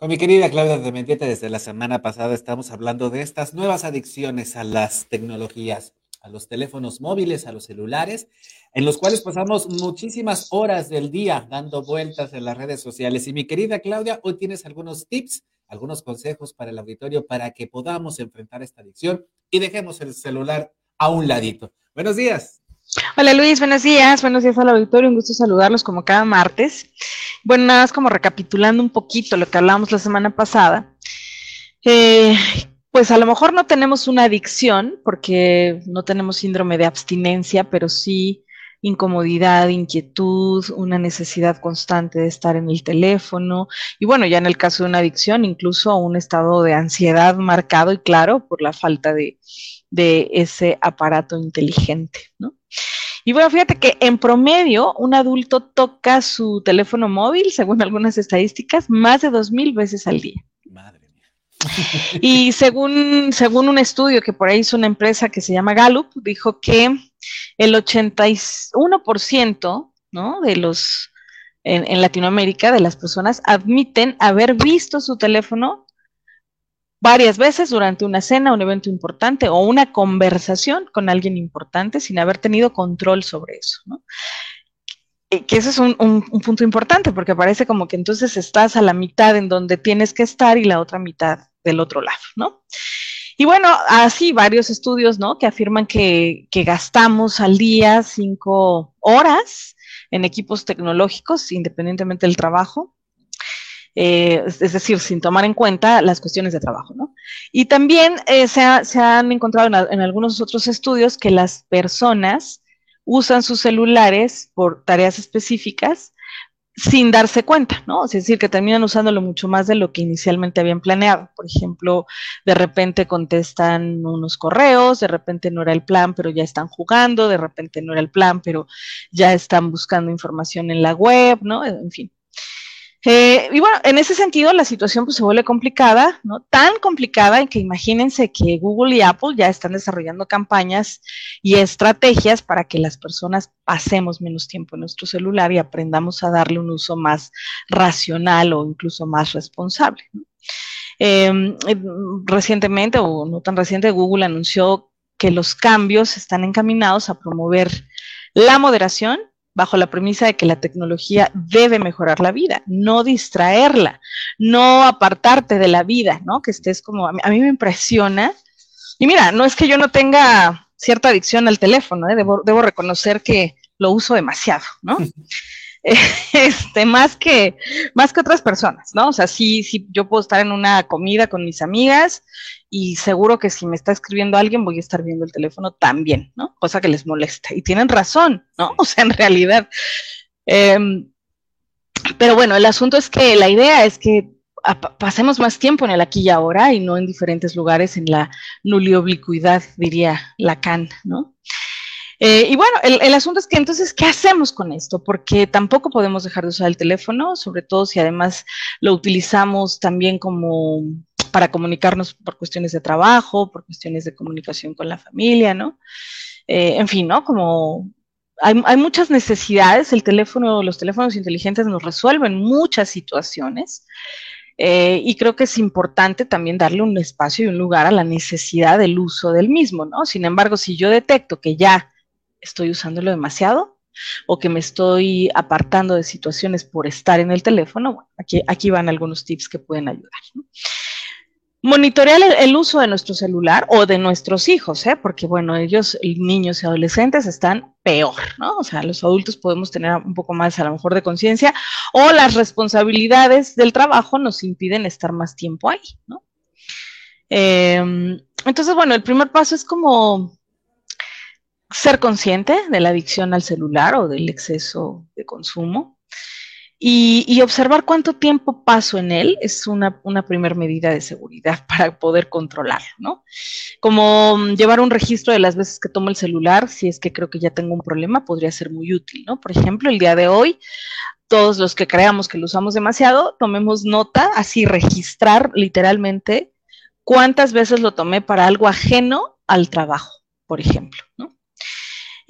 Con mi querida Claudia de Mendieta, desde la semana pasada estamos hablando de estas nuevas adicciones a las tecnologías, a los teléfonos móviles, a los celulares, en los cuales pasamos muchísimas horas del día dando vueltas en las redes sociales. Y mi querida Claudia, hoy tienes algunos tips, algunos consejos para el auditorio para que podamos enfrentar esta adicción y dejemos el celular a un ladito. Buenos días. Hola Luis, buenos días, buenos días al auditorio, un gusto saludarlos como cada martes. Bueno, nada más como recapitulando un poquito lo que hablábamos la semana pasada. Eh, pues a lo mejor no tenemos una adicción porque no tenemos síndrome de abstinencia, pero sí incomodidad, inquietud, una necesidad constante de estar en el teléfono y bueno, ya en el caso de una adicción, incluso un estado de ansiedad marcado y claro por la falta de, de ese aparato inteligente, ¿no? Y bueno, fíjate que en promedio un adulto toca su teléfono móvil, según algunas estadísticas, más de dos mil veces al día. Madre mía. Y según, según un estudio que por ahí hizo una empresa que se llama Gallup, dijo que el 81% ¿no? de los en, en Latinoamérica, de las personas, admiten haber visto su teléfono varias veces durante una cena, un evento importante o una conversación con alguien importante sin haber tenido control sobre eso, ¿no? que ese es un, punto importante porque parece como que entonces estás a la mitad en donde tienes que estar y la otra mitad del otro lado, ¿no? Y bueno, así varios estudios, ¿no? Que afirman que, que gastamos al día cinco horas en equipos tecnológicos, independientemente del trabajo, eh, es decir, sin tomar en cuenta las cuestiones de trabajo. ¿no? Y también eh, se, han encontrado en, algunos otros estudios que las personas usan sus celulares por tareas específicas sin darse cuenta, ¿no? Es decir, que terminan usándolo mucho más de lo que inicialmente habían planeado. Por ejemplo, de repente contestan unos correos, de repente no era el plan, pero ya están jugando, de repente no era el plan, pero ya están buscando información en la web, ¿no? En fin. Eh, y bueno, en ese sentido la situación pues, se vuelve complicada, ¿no? Tan complicada en que imagínense que Google y Apple ya están desarrollando campañas y estrategias para que las personas pasemos menos tiempo en nuestro celular y aprendamos a darle un uso más racional o incluso más responsable. Em, eh, recientemente, o no tan reciente, Google anunció que los cambios están encaminados a promover la moderación bajo la premisa de que la tecnología debe mejorar la vida, no distraerla, no apartarte de la vida, ¿no? Que estés como, a mí, me impresiona. Y mira, no es que yo no tenga cierta adicción al teléfono, ¿eh? debo, debo reconocer que lo uso demasiado, ¿no? este, más que, más que otras personas, ¿no? O sea, sí, sí, yo puedo estar en una comida con mis amigas y seguro que si me está escribiendo alguien voy a estar viendo el teléfono también, ¿no? Cosa que les molesta. Y tienen razón, ¿no? O sea, en realidad. Em, pero bueno, el asunto es que la idea es que pasemos más tiempo en el aquí y ahora y no en diferentes lugares en la nulioblicuidad, diría Lacan, ¿no? Eh, y bueno, el, asunto es que entonces, ¿qué hacemos con esto? Porque tampoco podemos dejar de usar el teléfono, sobre todo si además lo utilizamos también como para comunicarnos por cuestiones de trabajo, por cuestiones de comunicación con la familia, ¿no? Eh, en fin, ¿no? Como hay, muchas necesidades, el teléfono, los teléfonos inteligentes nos resuelven muchas situaciones. Eh, y creo que es importante también darle un espacio y un lugar a la necesidad del uso del mismo, ¿no? Sin embargo, si yo detecto que ya estoy usándolo demasiado o que me estoy apartando de situaciones por estar en el teléfono, bueno, aquí, aquí van algunos tips que pueden ayudar. Monitorear el, uso de nuestro celular o de nuestros hijos, ¿eh? porque bueno, ellos, niños y adolescentes, están peor, ¿no? O sea, los adultos podemos tener un poco más a lo mejor de conciencia o las responsabilidades del trabajo nos impiden estar más tiempo ahí, ¿no? Em, entonces, bueno, el primer paso es como ser consciente de la adicción al celular o del exceso de consumo y, observar cuánto tiempo paso en él es una, una primera medida de seguridad para poder controlarlo, ¿no? Como mm, llevar un registro de las veces que tomo el celular, si es que creo que ya tengo un problema, podría ser muy útil, ¿no? Por ejemplo, el día de hoy, todos los que creamos que lo usamos demasiado, tomemos nota, así registrar literalmente cuántas veces lo tomé para algo ajeno al trabajo, por ejemplo, ¿no?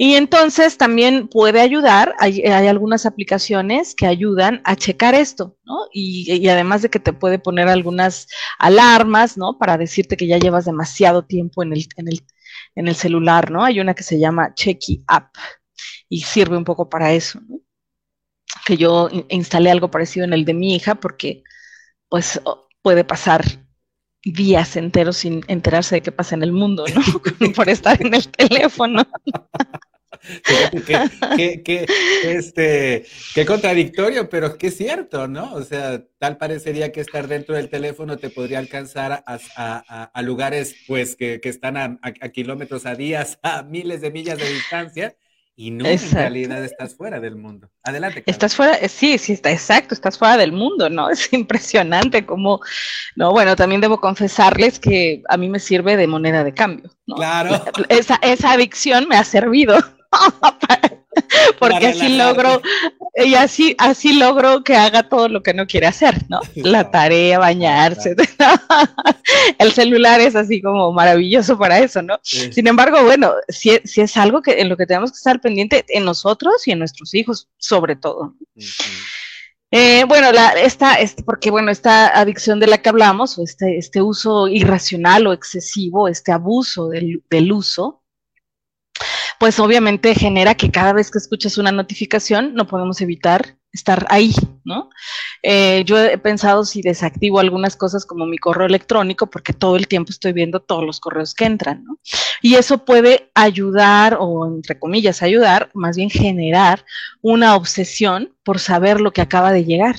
Y entonces también puede ayudar, hay, algunas aplicaciones que ayudan a checar esto, ¿no? Y, además de que te puede poner algunas alarmas, ¿no? Para decirte que ya llevas demasiado tiempo en el, en el, en el celular, ¿no? Hay una que se llama Checky App y sirve un poco para eso, ¿no? Que yo instalé algo parecido en el de mi hija porque, pues, puede pasar días enteros sin enterarse de qué pasa en el mundo, ¿no? Por estar en el teléfono. qué, este, qué contradictorio, pero qué cierto, ¿no? O sea, tal parecería que estar dentro del teléfono te podría alcanzar a, lugares, pues, que, están a, kilómetros, a días, a miles de millas de distancia, y no, en realidad estás fuera del mundo. Adelante. Estás fuera, eh, sí, sí, está exacto, estás fuera del mundo, ¿no? Es impresionante como, no, bueno, también debo confesarles que a mí me sirve de moneda de cambio. ¿no? Claro. Esa, esa adicción me ha servido porque así logro, y así, así logro que haga todo lo que no quiere hacer, ¿no? La tarea, bañarse. El celular es así como maravilloso para eso, ¿no? Sin embargo, bueno, si, si, es algo que en lo que tenemos que estar pendiente en nosotros y en nuestros hijos, sobre todo. Eh, bueno, la, esta, este, porque bueno, esta adicción de la que hablamos, o este, este uso irracional o excesivo, este abuso del, del uso, pues obviamente genera que cada vez que escuchas una notificación no podemos evitar estar ahí, ¿no? Eh, yo he pensado si desactivo algunas cosas como mi correo electrónico, porque todo el tiempo estoy viendo todos los correos que entran, ¿no? Y eso puede ayudar, o entre comillas, ayudar, más bien generar una obsesión por saber lo que acaba de llegar.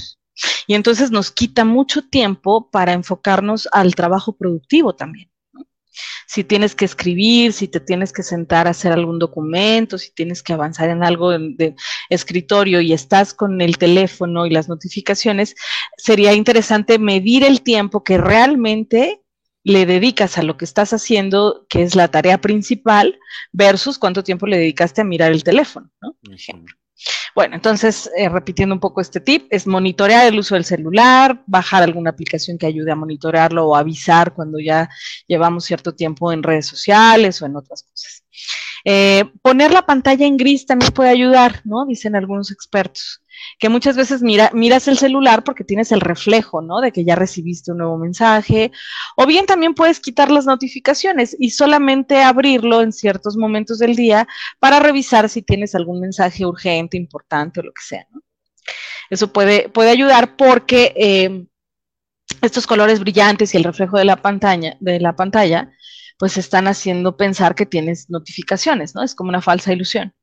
Y entonces nos quita mucho tiempo para enfocarnos al trabajo productivo también si tienes que escribir, si te tienes que sentar a hacer algún documento, si tienes que avanzar en algo de, escritorio y estás con el teléfono y las notificaciones, sería interesante medir el tiempo que realmente le dedicas a lo que estás haciendo, que es la tarea principal, versus cuánto tiempo le dedicaste a mirar el teléfono, ¿no? Por ejemplo. Bueno, entonces, eh, repitiendo un poco este tip, es monitorear el uso del celular, bajar alguna aplicación que ayude a monitorearlo o avisar cuando ya llevamos cierto tiempo en redes sociales o en otras cosas. Eh, poner la pantalla en gris también puede ayudar, ¿no? Dicen algunos expertos que muchas veces mira, miras el celular porque tienes el reflejo, ¿no? De que ya recibiste un nuevo mensaje, o bien también puedes quitar las notificaciones y solamente abrirlo en ciertos momentos del día para revisar si tienes algún mensaje urgente, importante o lo que sea, ¿no? Eso puede, puede ayudar porque eh, estos colores brillantes y el reflejo de la pantalla, de la pantalla, pues están haciendo pensar que tienes notificaciones, ¿no? Es como una falsa ilusión.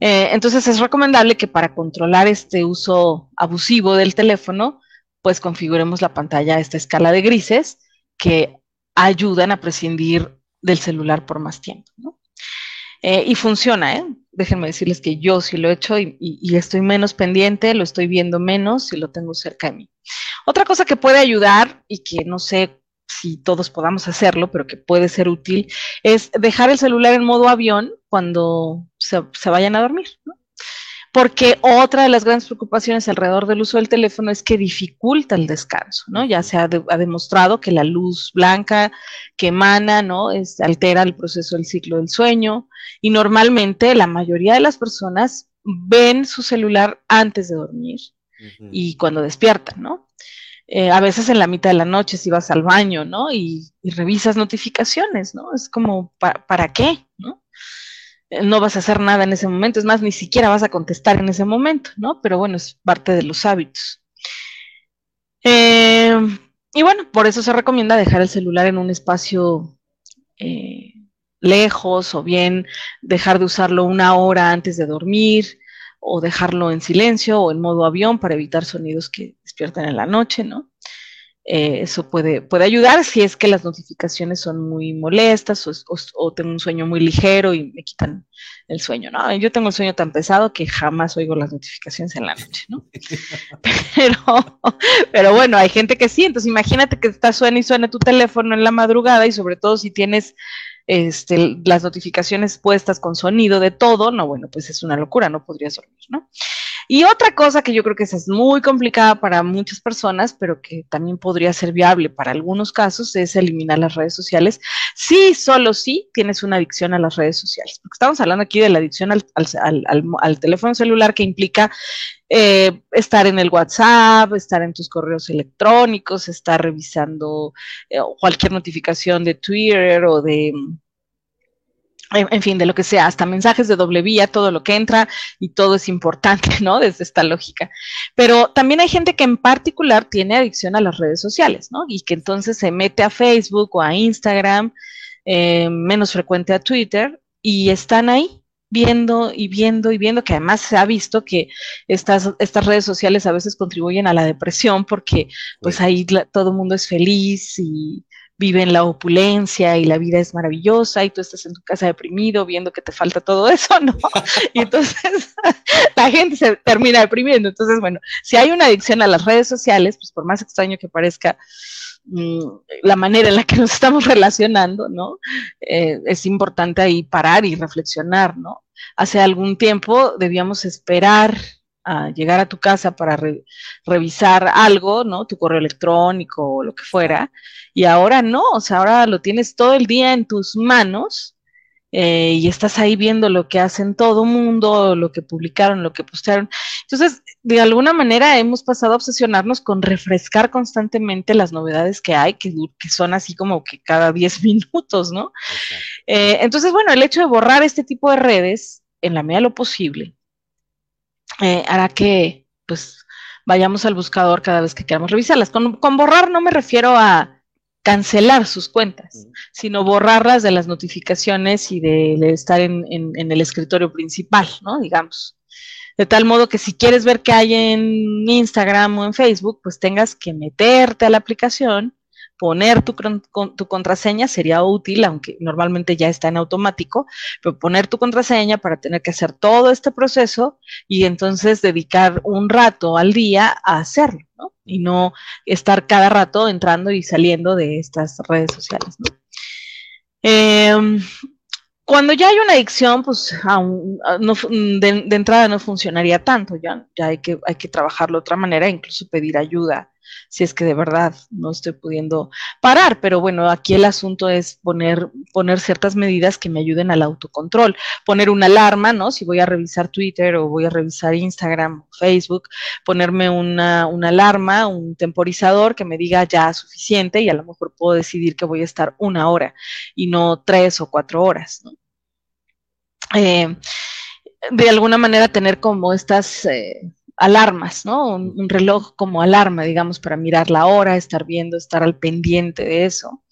Eh, entonces es recomendable que para controlar este uso abusivo del teléfono, pues configuremos la pantalla a esta escala de grises que ayudan a prescindir del celular por más tiempo. Eh, y funciona, ¿eh? Déjenme decirles que yo sí lo he hecho y, y, estoy menos pendiente, lo estoy viendo menos y lo tengo cerca de mí. Otra cosa que puede ayudar y que no sé si todos podamos hacerlo, pero que puede ser útil, es dejar el celular en modo avión cuando se, vayan a dormir. Porque otra de las grandes preocupaciones alrededor del uso del teléfono es que dificulta el descanso, ¿no? Ya se ha, demostrado que la luz blanca que emana, ¿no? Es, altera el proceso del ciclo del sueño y normalmente la mayoría de las personas ven su celular antes de dormir y cuando despiertan, ¿no? Eh, a veces en la mitad de la noche si vas al baño, ¿no? Y, revisas notificaciones, ¿no? Es como, ¿para qué? ¿no? Eh, no vas a hacer nada en ese momento, es más, ni siquiera vas a contestar en ese momento, ¿no? Pero bueno, es parte de los hábitos. Eh, y bueno, por eso se recomienda dejar el celular en un espacio lejos o bien dejar de usarlo una hora antes de dormir o dejarlo en silencio o en modo avión para evitar sonidos que despiertan en la noche, ¿no? Eh, eso puede, puede ayudar si es que las notificaciones son muy molestas o, tengo un sueño muy ligero y me quitan el sueño, ¿no? Yo tengo un sueño tan pesado que jamás oigo las notificaciones en la noche, ¿no? Pero, pero bueno, hay gente que sí, entonces imagínate que está suena y suena tu teléfono en la madrugada y sobre todo si tienes este, las notificaciones puestas con sonido de todo, no, bueno, pues es una locura, no podrías dormir, ¿no? Y otra cosa que yo creo que es muy complicada para muchas personas, pero que también podría ser viable para algunos casos, es eliminar las redes sociales. Sí, solo sí tienes una adicción a las redes sociales. Porque estamos hablando aquí de la adicción al, teléfono celular que implica eh, estar en el WhatsApp, estar en tus correos electrónicos, estar revisando eh, cualquier notificación de Twitter o de, en, fin, de lo que sea, hasta mensajes de doble vía, todo lo que entra y todo es importante, ¿no? Desde esta lógica. Pero también hay gente que en particular tiene adicción a las redes sociales, ¿no? Y que entonces se mete a Facebook o a Instagram, eh, menos frecuente a Twitter, y están ahí viendo y viendo y viendo, que además se ha visto que estas, estas redes sociales a veces contribuyen a la depresión porque pues ahí todo el mundo es feliz y vive en la opulencia y la vida es maravillosa y tú estás en tu casa deprimido viendo que te falta todo eso, ¿no? Y entonces la gente se termina deprimiendo. Entonces, bueno, si hay una adicción a las redes sociales, pues por más extraño que parezca, Mm, la manera en la que nos estamos relacionando, ¿no? Eh, es importante ahí parar y reflexionar, ¿no? Hace algún tiempo debíamos esperar a llegar a tu casa para revisar algo, ¿no? Tu correo electrónico o lo que fuera, y ahora no, o sea, ahora lo tienes todo el día en tus manos eh, y estás ahí viendo lo que hacen todo mundo, lo que publicaron, lo que postearon. Entonces, de alguna manera hemos pasado a obsesionarnos con refrescar constantemente las novedades que hay, que, que son así como que cada 10 minutos, ¿no? Eh, entonces, bueno, el hecho de borrar este tipo de redes, en la medida de lo posible, eh, hará que, pues, vayamos al buscador cada vez que queramos revisarlas. con borrar no me refiero a cancelar sus cuentas, sino borrarlas de las notificaciones y de, estar en, el escritorio principal, ¿no? Digamos. De tal modo que si quieres ver qué hay en Instagram o en Facebook, pues tengas que meterte a la aplicación, poner tu, tu, contraseña sería útil, aunque normalmente ya está en automático, pero poner tu contraseña para tener que hacer todo este proceso y entonces dedicar un rato al día a hacerlo, ¿no? y no estar cada rato entrando y saliendo de estas redes sociales. Em, cuando ya hay una adicción, pues de, entrada no funcionaría tanto, ya, ya hay, que, hay que trabajarlo de otra manera, incluso pedir ayuda si es que de verdad no estoy pudiendo parar. Pero bueno, aquí el asunto es poner, poner ciertas medidas que me ayuden al autocontrol. Poner una alarma, ¿no? Si voy a revisar Twitter o voy a revisar Instagram, Facebook, ponerme una, una alarma, un temporizador que me diga ya suficiente y a lo mejor puedo decidir que voy a estar una hora y no tres o cuatro horas, ¿no? Eh, de alguna manera tener como estas eh, alarmas, ¿no? Un, reloj como alarma, digamos, para mirar la hora, estar viendo, estar al pendiente de eso.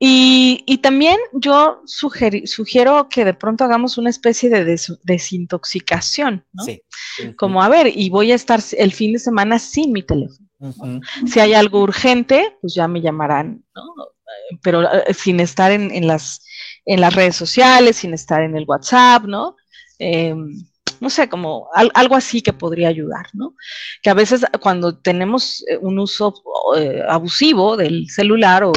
Y, también yo sugiero que de pronto hagamos una especie de desintoxicación, ¿no? Sí. Como, a ver, y voy a estar el fin de semana sin mi teléfono. Si hay algo urgente, pues ya me llamarán, ¿no? Pero eh, sin estar en, las, en las redes sociales, sin estar en el WhatsApp, ¿no? Em, no sé, como algo así que podría ayudar, ¿no? Que a veces cuando tenemos eh, un uso eh, abusivo del celular o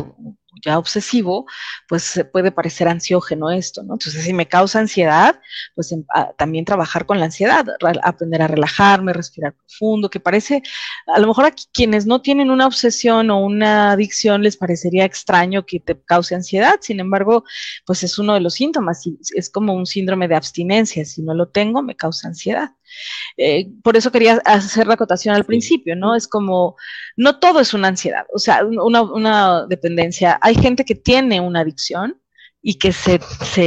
ya obsesivo, pues puede parecer ansiógeno esto, ¿no? Entonces, si me causa ansiedad, pues em, también trabajar con la ansiedad, aprender a relajarme, respirar profundo, que parece, a lo mejor a quienes no tienen una obsesión o una adicción les parecería extraño que te cause ansiedad, sin embargo, pues es uno de los síntomas, es como un síndrome de abstinencia, si no lo tengo, me causa ansiedad. Eh, por eso quería hacer la acotación al principio, ¿no? Es como, no todo es una ansiedad, o sea, una, dependencia. Hay gente que tiene una adicción y que se,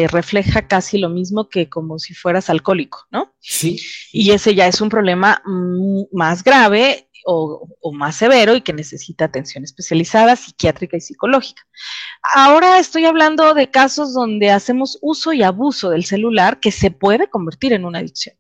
refleja casi lo mismo que como si fueras alcohólico, ¿no? Sí. Y ese ya es un problema mm, más grave o, o, más severo y que necesita atención especializada, psiquiátrica y psicológica. Ahora estoy hablando de casos donde hacemos uso y abuso del celular que se puede convertir en una adicción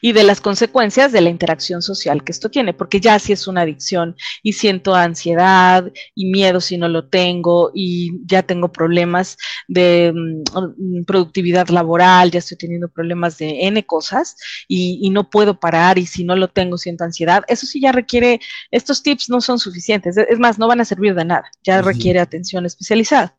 y de las consecuencias de la interacción social que esto tiene, porque ya si es una adicción y siento ansiedad y miedo si no lo tengo y ya tengo problemas de mm, productividad laboral, ya estoy teniendo problemas de N cosas y, no puedo parar y si no lo tengo siento ansiedad, eso sí ya requiere, estos tips no son suficientes, es más, no van a servir de nada, ya requiere atención especializada.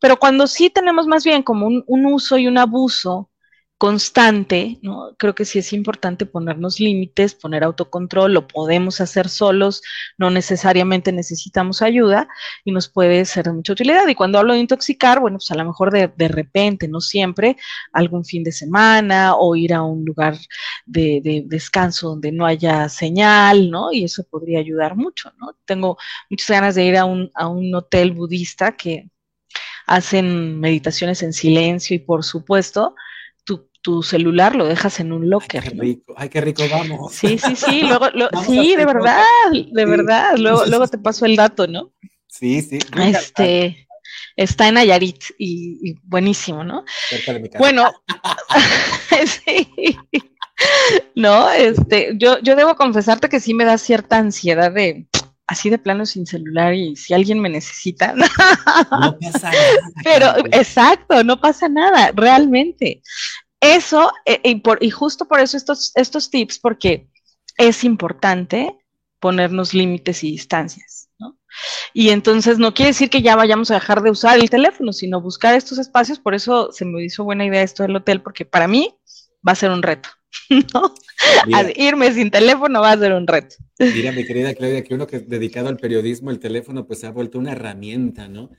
Pero cuando sí tenemos más bien como un uso y un abuso, constante, ¿no? Creo que sí es importante ponernos límites, poner autocontrol, lo podemos hacer solos, no necesariamente necesitamos ayuda y nos puede ser de mucha utilidad. Y cuando hablo de intoxicar, bueno, pues a lo mejor de, de repente, no siempre, algún fin de semana o ir a un lugar de, de, descanso donde no haya señal, ¿no? Y eso podría ayudar mucho, ¿no? Tengo muchas ganas de ir a un, a un hotel budista que hacen meditaciones en silencio y por supuesto, tu celular lo dejas en un locker. Ay, qué rico, ay, qué rico, vamos. Sí, sí, sí, luego, sí, de verdad, de verdad, luego, luego te paso el dato, ¿no? Sí, sí. Este, está en Nayarit y, buenísimo, ¿no? Bueno, sí. No, este, yo, yo debo confesarte que sí me da cierta ansiedad de así de plano sin celular y si alguien me necesita. No pasa nada. Pero, exacto, no pasa nada, realmente. Eso, eh, y, por, y justo por eso estos, estos tips, porque es importante ponernos límites y distancias, ¿no? Y entonces no quiere decir que ya vayamos a dejar de usar el teléfono, sino buscar estos espacios, por eso se me hizo buena idea esto del hotel, porque para mí va a ser un reto, ¿no? irme sin teléfono va a ser un reto. Mira, mi querida Claudia, que uno que es dedicado al periodismo, el teléfono pues se ha vuelto una herramienta, ¿no?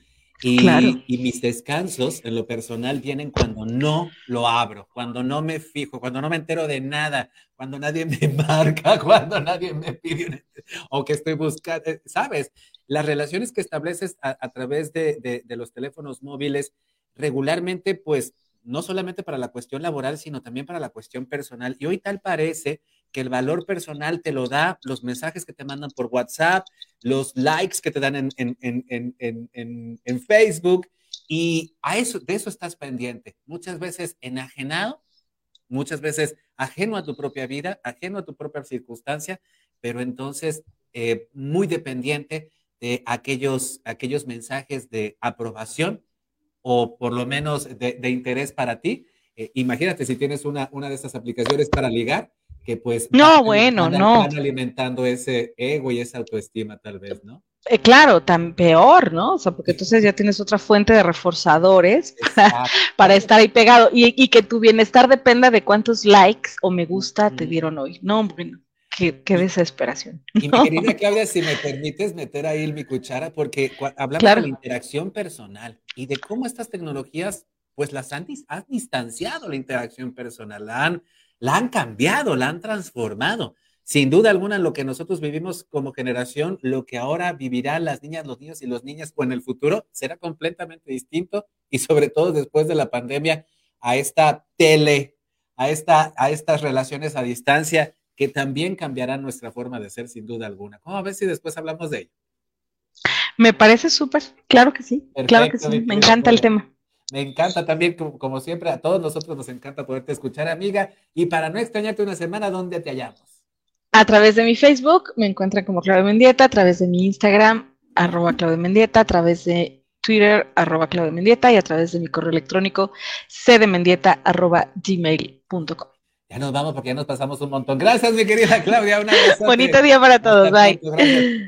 Y, mis descansos en lo personal vienen cuando no lo abro, cuando no me fijo, cuando no me entero de nada, cuando nadie me marca, cuando nadie me pide o que estoy buscando, eh, ¿sabes? Las relaciones que estableces a, través de, de los teléfonos móviles regularmente, pues, no solamente para la cuestión laboral, sino también para la cuestión personal. Y hoy tal parece que el valor personal te lo da los mensajes que te mandan por WhatsApp, los likes que te dan en, en, Facebook, y a eso, de eso estás pendiente. Muchas veces enajenado, muchas veces ajeno a tu propia vida, ajeno a tu propia circunstancia, pero entonces eh, muy dependiente de aquellos, aquellos mensajes de aprobación o por lo menos de, interés para ti. Eh, imagínate si tienes una, una de estas aplicaciones para ligar, que pues no, bueno, no. alimentando ese ego y esa autoestima tal vez, ¿no? Eh, claro, tan peor, ¿no? O sea, porque entonces ya tienes otra fuente de reforzadores para estar ahí pegado y, que tu bienestar dependa de cuántos likes o me gusta te dieron hoy. No, bueno, qué, qué desesperación. Y mi querida Claudia, si me permites meter ahí mi cuchara, porque hablamos de la interacción personal y de cómo estas tecnologías, pues las han, han distanciado la interacción personal, la han la han cambiado, la han transformado. Sin duda alguna, lo que nosotros vivimos como generación, lo que ahora vivirán las niñas, los niños y los niñas o en el futuro será completamente distinto y sobre todo después de la pandemia a esta tele, a, esta, a estas relaciones a distancia que también cambiarán nuestra forma de ser sin duda alguna. ¿Cómo a ver si después hablamos de ello? Me parece súper, claro que sí, claro que sí, me encanta el tema. Me encanta también, como, siempre, a todos nosotros nos encanta poderte escuchar, amiga. Y para no extrañarte una semana, ¿dónde te hallamos? A través de mi Facebook, me encuentran como Claudia Mendieta, a través de mi Instagram, arroba Claudia Mendieta, a través de Twitter, arroba Claudia Mendieta, y a través de mi correo electrónico, cdemendieta, arroba gmail.com. Ya nos vamos porque ya nos pasamos un montón. Gracias, mi querida Claudia. Bonito día para todos. Bye.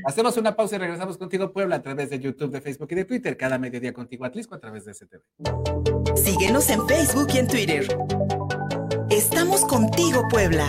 Hacemos una pausa y regresamos contigo, Puebla, a través de YouTube, de Facebook y de Twitter. Cada mediodía contigo, Atlisco, a través de STV. Síguenos en Facebook y en Twitter. Estamos contigo, Puebla.